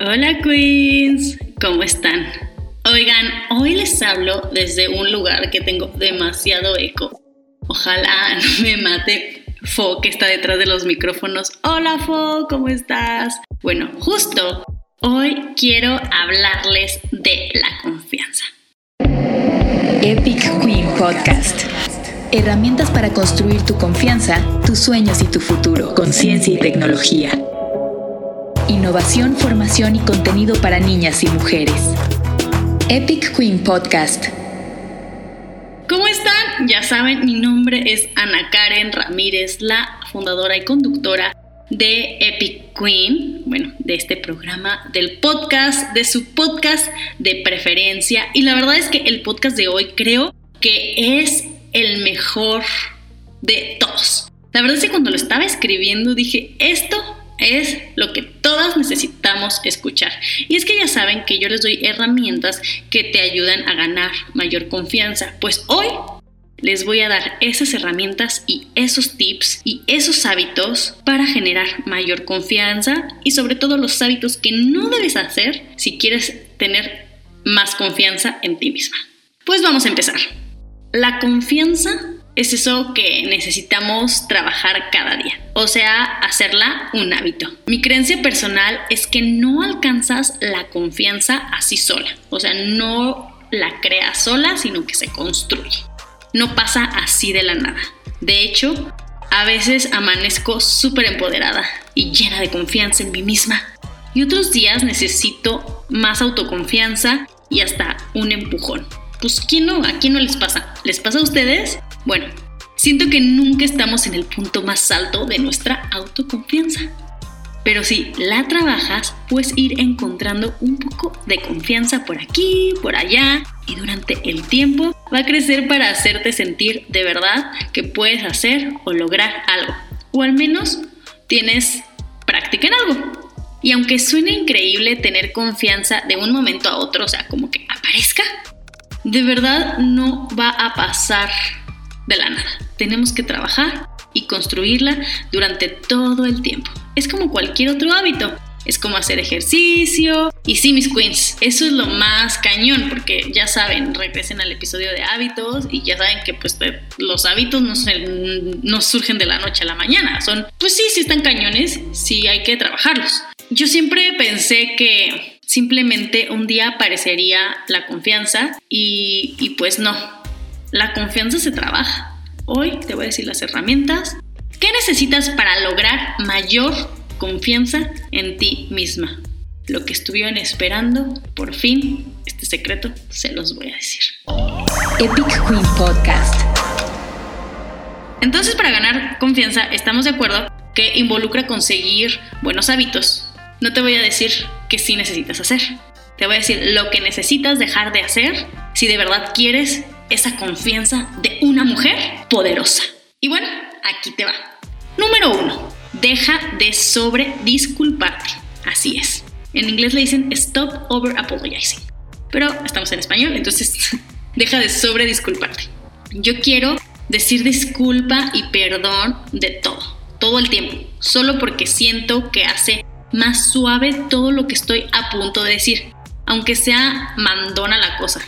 Hola Queens, ¿cómo están? Oigan, hoy les hablo desde un lugar que tengo demasiado eco. Ojalá no me mate Fo que está detrás de los micrófonos. Hola Fo, ¿cómo estás? Bueno, justo hoy quiero hablarles de la confianza. Epic Queen Podcast. Herramientas para construir tu confianza, tus sueños y tu futuro con ciencia y tecnología. Innovación, formación y contenido para niñas y mujeres. Epic Queen Podcast. ¿Cómo están? Ya saben, mi nombre es Ana Karen Ramírez, la fundadora y conductora de Epic Queen, bueno, de este programa, del podcast, de su podcast de preferencia. Y la verdad es que el podcast de hoy creo que es el mejor de todos. La verdad es que cuando lo estaba escribiendo dije, esto es lo que todas necesitamos escuchar. Y es que ya saben que yo les doy herramientas que te ayudan a ganar mayor confianza. Pues hoy les voy a dar esas herramientas y esos tips y esos hábitos para generar mayor confianza y sobre todo los hábitos que no debes hacer si quieres tener más confianza en ti misma. Pues vamos a empezar. La confianza es eso que necesitamos trabajar cada día, o sea, hacerla un hábito. Mi creencia personal es que no alcanzas la confianza así sola, o sea, no la creas sola, sino que se construye. No pasa así de la nada. De hecho, a veces amanezco súper empoderada y llena de confianza en mí misma. Y otros días necesito más autoconfianza y hasta un empujón. Pues ¿quién no? ¿A quién no les pasa? ¿Les pasa a ustedes? Bueno, siento que nunca estamos en el punto más alto de nuestra autoconfianza. Pero si la trabajas, puedes ir encontrando un poco de confianza por aquí, por allá, y durante el tiempo va a crecer para hacerte sentir de verdad que puedes hacer o lograr algo. O al menos tienes práctica en algo. Y aunque suene increíble tener confianza de un momento a otro, o sea, como que aparezca, de verdad no va a pasar de la nada. Tenemos que trabajar y construirla durante todo el tiempo. Es como cualquier otro hábito. Es como hacer ejercicio. Y sí, mis queens, eso es lo más cañón, porque ya saben, regresen al episodio de hábitos y ya saben que pues los hábitos no, no surgen de la noche a la mañana. Son, pues sí, sí están cañones, sí hay que trabajarlos. Yo siempre pensé que simplemente un día aparecería la confianza y, y pues no, la confianza se trabaja. Hoy te voy a decir las herramientas. ¿Qué necesitas para lograr mayor confianza en ti misma? Lo que estuvieron esperando, por fin, este secreto se los voy a decir. Epic Queen Podcast. Entonces, para ganar confianza, estamos de acuerdo que involucra conseguir buenos hábitos. No te voy a decir qué sí necesitas hacer. Te voy a decir lo que necesitas dejar de hacer si de verdad quieres esa confianza de una mujer poderosa. Y bueno, aquí te va. Número uno, deja de sobre disculparte. Así es. En inglés le dicen stop over apologizing. Pero estamos en español, entonces deja de sobre disculparte. Yo quiero decir disculpa y perdón de todo, todo el tiempo, solo porque siento que hace más suave todo lo que estoy a punto de decir, aunque sea mandona la cosa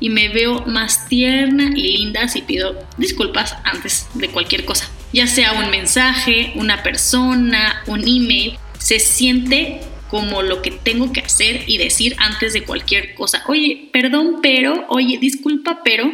y me veo más tierna y linda si pido disculpas antes de cualquier cosa. Ya sea un mensaje, una persona, un email, se siente como lo que tengo que hacer y decir antes de cualquier cosa. Oye, perdón, pero, oye, disculpa, pero.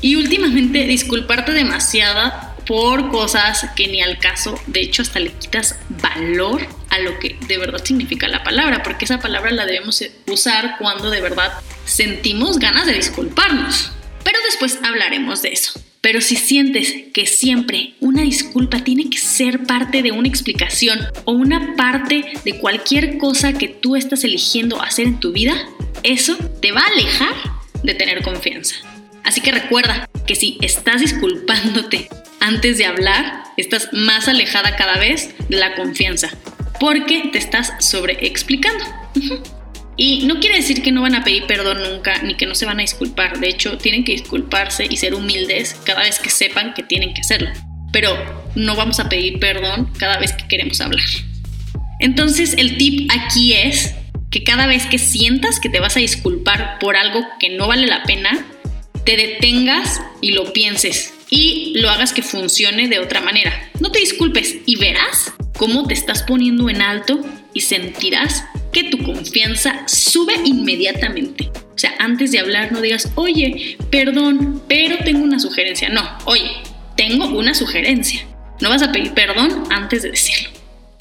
Y últimamente disculparte demasiada por cosas que ni al caso, de hecho hasta le quitas valor a lo que de verdad significa la palabra, porque esa palabra la debemos usar cuando de verdad sentimos ganas de disculparnos. Pero después hablaremos de eso. Pero si sientes que siempre una disculpa tiene que ser parte de una explicación o una parte de cualquier cosa que tú estás eligiendo hacer en tu vida, eso te va a alejar de tener confianza. Así que recuerda que si estás disculpándote antes de hablar, estás más alejada cada vez de la confianza, porque te estás sobreexplicando. Y no quiere decir que no van a pedir perdón nunca, ni que no se van a disculpar. De hecho, tienen que disculparse y ser humildes cada vez que sepan que tienen que hacerlo. Pero no vamos a pedir perdón cada vez que queremos hablar. Entonces, el tip aquí es que cada vez que sientas que te vas a disculpar por algo que no vale la pena, te detengas y lo pienses y lo hagas que funcione de otra manera. No te disculpes y verás cómo te estás poniendo en alto y sentirás que tu confianza sube inmediatamente. O sea, antes de hablar no digas, oye, perdón, pero tengo una sugerencia. No, oye, tengo una sugerencia. No vas a pedir perdón antes de decirlo.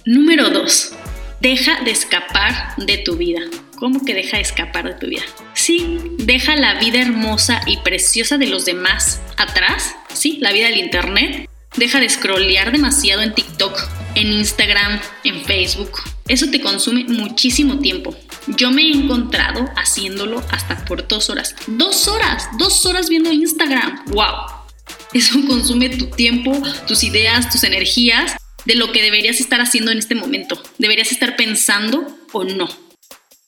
Número 2. Deja de escapar de tu vida. ¿Cómo que deja de escapar de tu vida? Sí, deja la vida hermosa y preciosa de los demás atrás, sí, la vida del internet. Deja de scrollear demasiado en TikTok, en Instagram, en Facebook. Eso te consume muchísimo tiempo. Yo me he encontrado haciéndolo hasta por dos horas. Dos horas, dos horas viendo Instagram. ¡Wow! Eso consume tu tiempo, tus ideas, tus energías de lo que deberías estar haciendo en este momento. ¿Deberías estar pensando o no?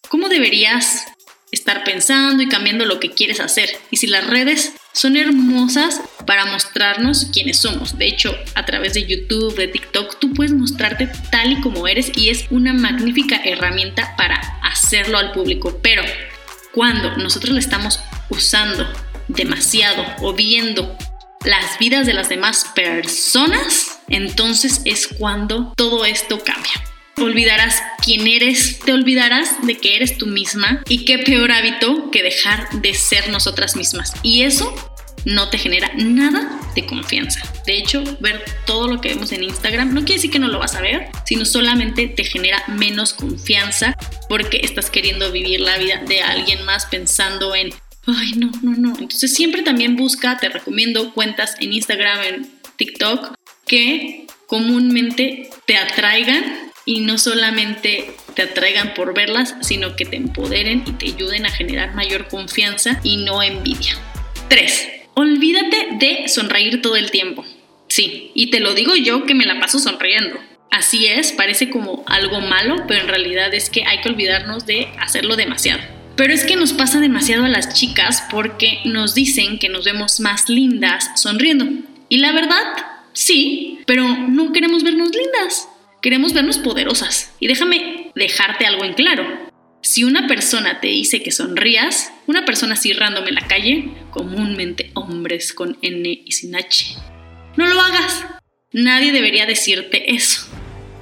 ¿Cómo deberías estar pensando y cambiando lo que quieres hacer. Y si las redes son hermosas para mostrarnos quiénes somos. De hecho, a través de YouTube, de TikTok, tú puedes mostrarte tal y como eres y es una magnífica herramienta para hacerlo al público. Pero cuando nosotros le estamos usando demasiado o viendo las vidas de las demás personas, entonces es cuando todo esto cambia olvidarás quién eres, te olvidarás de que eres tú misma y qué peor hábito que dejar de ser nosotras mismas. Y eso no te genera nada de confianza. De hecho, ver todo lo que vemos en Instagram no quiere decir que no lo vas a ver, sino solamente te genera menos confianza porque estás queriendo vivir la vida de alguien más pensando en, ay, no, no, no. Entonces siempre también busca, te recomiendo cuentas en Instagram, en TikTok, que comúnmente te atraigan y no solamente te atraigan por verlas, sino que te empoderen y te ayuden a generar mayor confianza y no envidia. 3. Olvídate de sonreír todo el tiempo. Sí, y te lo digo yo que me la paso sonriendo. Así es, parece como algo malo, pero en realidad es que hay que olvidarnos de hacerlo demasiado. Pero es que nos pasa demasiado a las chicas porque nos dicen que nos vemos más lindas sonriendo. Y la verdad, sí, pero no queremos vernos lindas. Queremos vernos poderosas. Y déjame dejarte algo en claro. Si una persona te dice que sonrías, una persona así en la calle, comúnmente hombres con N y sin H, no lo hagas. Nadie debería decirte eso.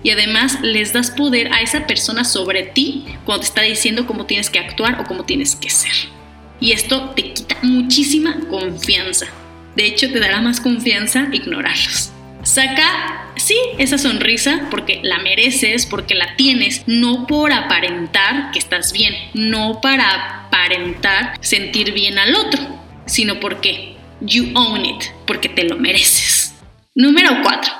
Y además les das poder a esa persona sobre ti cuando te está diciendo cómo tienes que actuar o cómo tienes que ser. Y esto te quita muchísima confianza. De hecho, te dará más confianza ignorarlos. Saca, sí, esa sonrisa porque la mereces, porque la tienes, no por aparentar que estás bien, no para aparentar sentir bien al otro, sino porque you own it, porque te lo mereces. Número 4.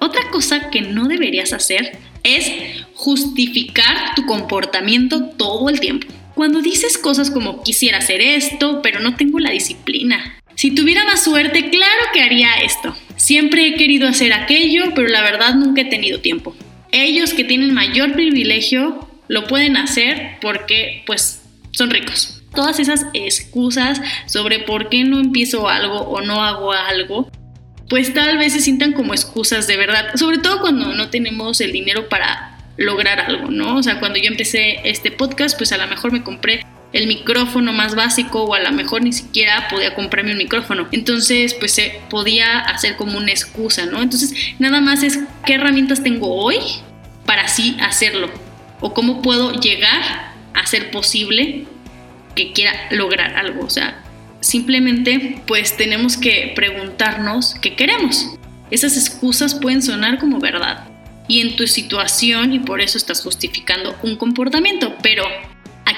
Otra cosa que no deberías hacer es justificar tu comportamiento todo el tiempo. Cuando dices cosas como quisiera hacer esto, pero no tengo la disciplina. Si tuviera más suerte, claro que haría esto. Siempre he querido hacer aquello, pero la verdad nunca he tenido tiempo. Ellos que tienen mayor privilegio lo pueden hacer porque pues son ricos. Todas esas excusas sobre por qué no empiezo algo o no hago algo, pues tal vez se sientan como excusas de verdad, sobre todo cuando no tenemos el dinero para lograr algo, ¿no? O sea, cuando yo empecé este podcast, pues a lo mejor me compré el micrófono más básico o a lo mejor ni siquiera podía comprarme un micrófono. Entonces, pues se podía hacer como una excusa, ¿no? Entonces, nada más es qué herramientas tengo hoy para así hacerlo o cómo puedo llegar a ser posible que quiera lograr algo. O sea, simplemente pues tenemos que preguntarnos qué queremos. Esas excusas pueden sonar como verdad y en tu situación y por eso estás justificando un comportamiento, pero ¿a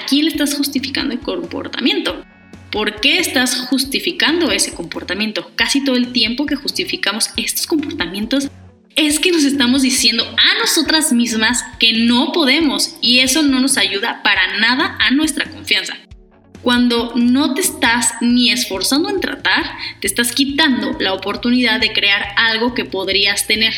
quién le estás justificando el comportamiento? ¿Por qué estás justificando ese comportamiento? Casi todo el tiempo que justificamos estos comportamientos es que nos estamos diciendo a nosotras mismas que no podemos y eso no nos ayuda para nada a nuestra confianza. Cuando no te estás ni esforzando en tratar, te estás quitando la oportunidad de crear algo que podrías tener.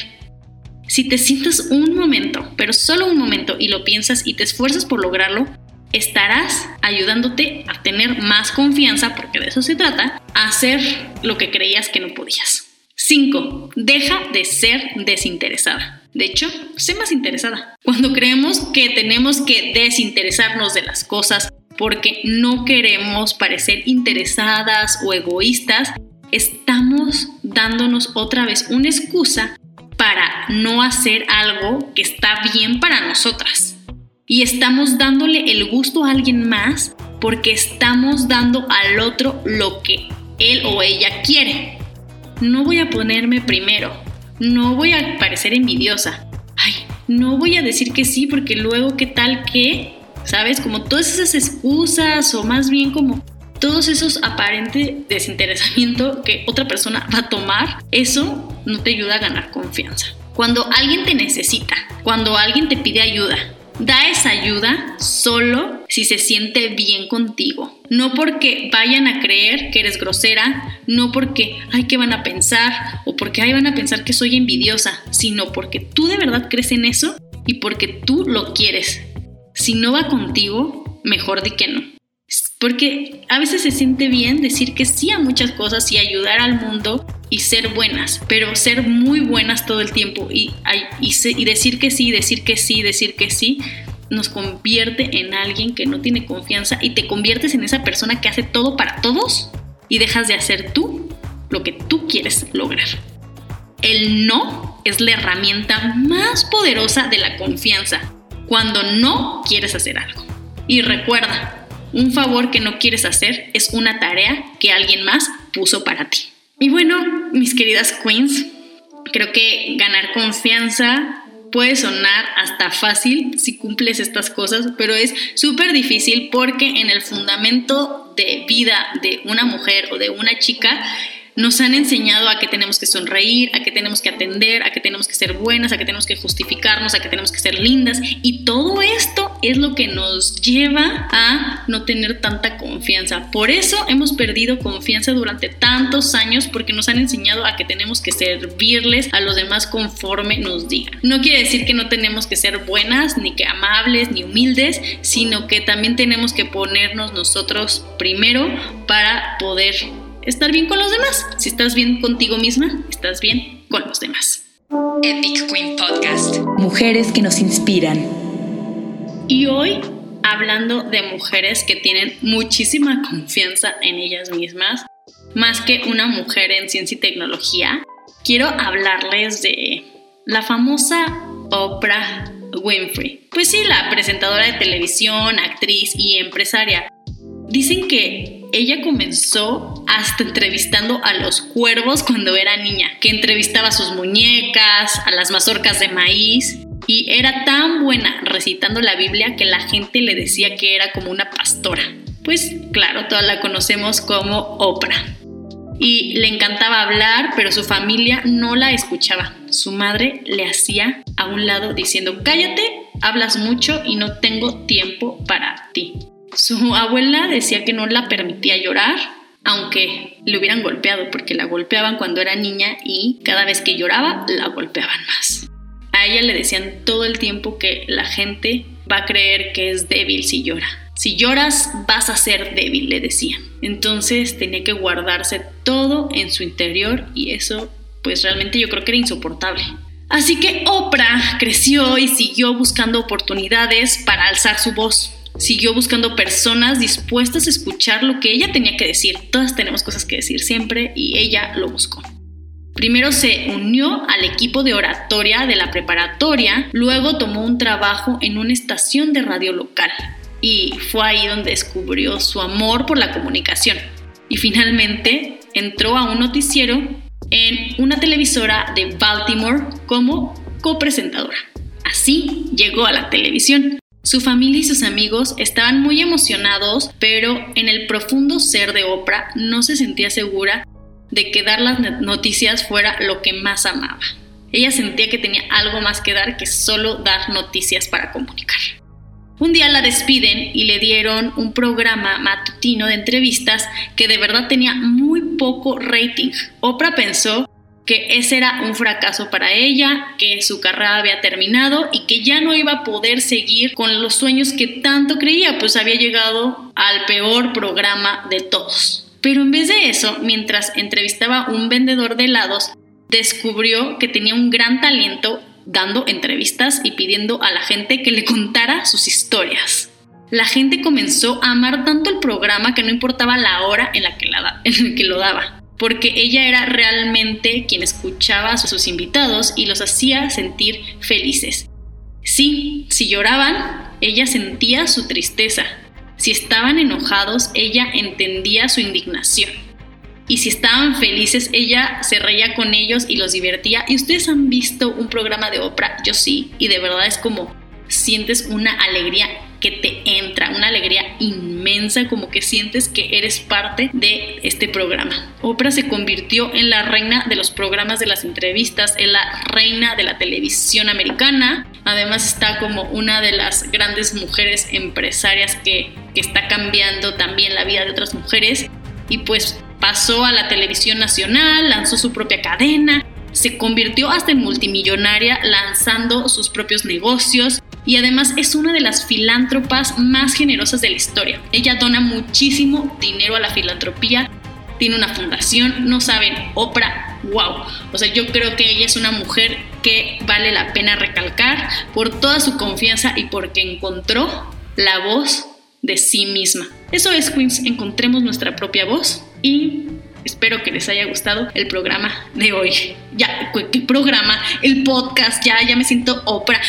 Si te sientas un momento, pero solo un momento, y lo piensas y te esfuerzas por lograrlo, estarás ayudándote a tener más confianza, porque de eso se trata, a hacer lo que creías que no podías. 5. Deja de ser desinteresada. De hecho, sé más interesada. Cuando creemos que tenemos que desinteresarnos de las cosas porque no queremos parecer interesadas o egoístas, estamos dándonos otra vez una excusa para no hacer algo que está bien para nosotras. Y estamos dándole el gusto a alguien más porque estamos dando al otro lo que él o ella quiere. No voy a ponerme primero, no voy a parecer envidiosa. Ay, no voy a decir que sí porque luego qué tal que ¿sabes? Como todas esas excusas o más bien como todos esos aparentes desinteresamiento que otra persona va a tomar, eso no te ayuda a ganar confianza. Cuando alguien te necesita, cuando alguien te pide ayuda, da esa ayuda solo si se siente bien contigo. No porque vayan a creer que eres grosera, no porque, ay, ¿qué van a pensar? O porque, ay, van a pensar que soy envidiosa, sino porque tú de verdad crees en eso y porque tú lo quieres si no va contigo, mejor di que no. Porque a veces se siente bien decir que sí a muchas cosas y ayudar al mundo y ser buenas, pero ser muy buenas todo el tiempo y, y, decir que sí, decir que sí, decir que sí, nos convierte en alguien que no tiene confianza y te conviertes en esa persona que hace todo para todos y dejas de hacer tú lo que tú quieres lograr. El no es la herramienta más poderosa de la confianza cuando no quieres hacer algo. Y recuerda, un favor que no quieres hacer es una tarea que alguien más puso para ti. Y bueno, mis queridas queens, creo que ganar confianza puede sonar hasta fácil si cumples estas cosas, pero es súper difícil porque en el fundamento de vida de una mujer o de una chica nos han enseñado a que tenemos que sonreír, a que tenemos que atender, a que tenemos que ser buenas, a que tenemos que justificarnos, a que tenemos que ser lindas. Y todo esto es lo que nos lleva a no tener tanta confianza. Por eso hemos perdido confianza durante tantos años porque nos han enseñado a que tenemos que servirles a los demás conforme nos digan. No quiere decir que no tenemos que ser buenas, ni que amables, ni humildes, sino que también tenemos que ponernos nosotros primero para poder estar bien con los demás. Si estás bien contigo misma, estás bien con los demás. Epic Queen Podcast. Mujeres que nos inspiran. Y hoy, hablando de mujeres que tienen muchísima confianza en ellas mismas, más que una mujer en ciencia y tecnología, quiero hablarles de la famosa Oprah Winfrey. Pues sí, la presentadora de televisión, actriz y empresaria. Dicen que ella comenzó hasta entrevistando a los cuervos cuando era niña, que entrevistaba a sus muñecas, a las mazorcas de maíz, y era tan buena recitando la Biblia que la gente le decía que era como una pastora. Pues claro, toda la conocemos como Oprah. Y le encantaba hablar, pero su familia no la escuchaba. Su madre le hacía a un lado diciendo, cállate, hablas mucho y no tengo tiempo para ti. Su abuela decía que no la permitía llorar, aunque le hubieran golpeado, porque la golpeaban cuando era niña y cada vez que lloraba la golpeaban más. A ella le decían todo el tiempo que la gente va a creer que es débil si llora. Si lloras vas a ser débil, le decían. Entonces tenía que guardarse todo en su interior y eso pues realmente yo creo que era insoportable. Así que Oprah creció y siguió buscando oportunidades para alzar su voz siguió buscando personas dispuestas a escuchar lo que ella tenía que decir. Todas tenemos cosas que decir siempre y ella lo buscó. Primero se unió al equipo de oratoria de la preparatoria, luego tomó un trabajo en una estación de radio local y fue ahí donde descubrió su amor por la comunicación. Y finalmente entró a un noticiero en una televisora de Baltimore como copresentadora. Así llegó a la televisión. Su familia y sus amigos estaban muy emocionados, pero en el profundo ser de Oprah no se sentía segura de que dar las noticias fuera lo que más amaba. Ella sentía que tenía algo más que dar que solo dar noticias para comunicar. Un día la despiden y le dieron un programa matutino de entrevistas que de verdad tenía muy poco rating. Oprah pensó que ese era un fracaso para ella, que su carrera había terminado y que ya no iba a poder seguir con los sueños que tanto creía, pues había llegado al peor programa de todos. Pero en vez de eso, mientras entrevistaba a un vendedor de helados, descubrió que tenía un gran talento dando entrevistas y pidiendo a la gente que le contara sus historias. La gente comenzó a amar tanto el programa que no importaba la hora en la que, en la que lo daba, porque ella era realmente quien escuchaba a sus invitados y los hacía sentir felices. Sí, si lloraban, ella sentía su tristeza. Si estaban enojados, ella entendía su indignación y si estaban felices, ella se reía con ellos y los divertía. Y ustedes han visto un programa de Oprah, yo sí, y de verdad es como sientes una alegría que te entra, una alegría inmensa, como que sientes que eres parte de este programa. Oprah se convirtió en la reina de los programas de las entrevistas, en la reina de la televisión americana. Además está como una de las grandes mujeres empresarias que, que está cambiando también la vida de otras mujeres. Y pues pasó a la televisión nacional, lanzó su propia cadena, se convirtió hasta en multimillonaria lanzando sus propios negocios y además es una de las filántropas más generosas de la historia. Ella dona muchísimo dinero a la filantropía, tiene una fundación, no saben, Oprah, wow. O sea, yo creo que ella es una mujer que vale la pena recalcar por toda su confianza y porque encontró la voz de sí misma. Eso es, Queens, encontremos nuestra propia voz y espero que les haya gustado el programa de hoy. Ya, ¿qué programa? El podcast, ya, ya me siento Oprah.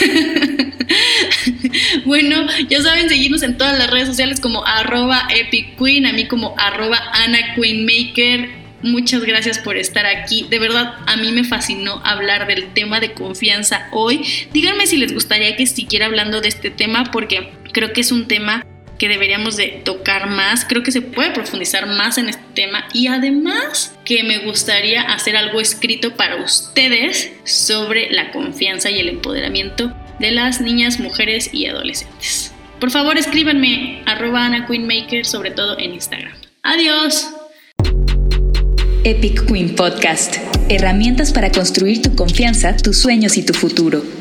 bueno, ya saben, seguirnos en todas las redes sociales como arroba Epic Queen, a mí como arroba Ana Queen Maker. Muchas gracias por estar aquí. De verdad, a mí me fascinó hablar del tema de confianza hoy. Díganme si les gustaría que siguiera hablando de este tema porque creo que es un tema que deberíamos de tocar más, creo que se puede profundizar más en este tema y además que me gustaría hacer algo escrito para ustedes sobre la confianza y el empoderamiento de las niñas, mujeres y adolescentes. Por favor escríbanme arroba Ana Queenmaker, sobre todo en Instagram. Adiós. Epic Queen Podcast. Herramientas para construir tu confianza, tus sueños y tu futuro.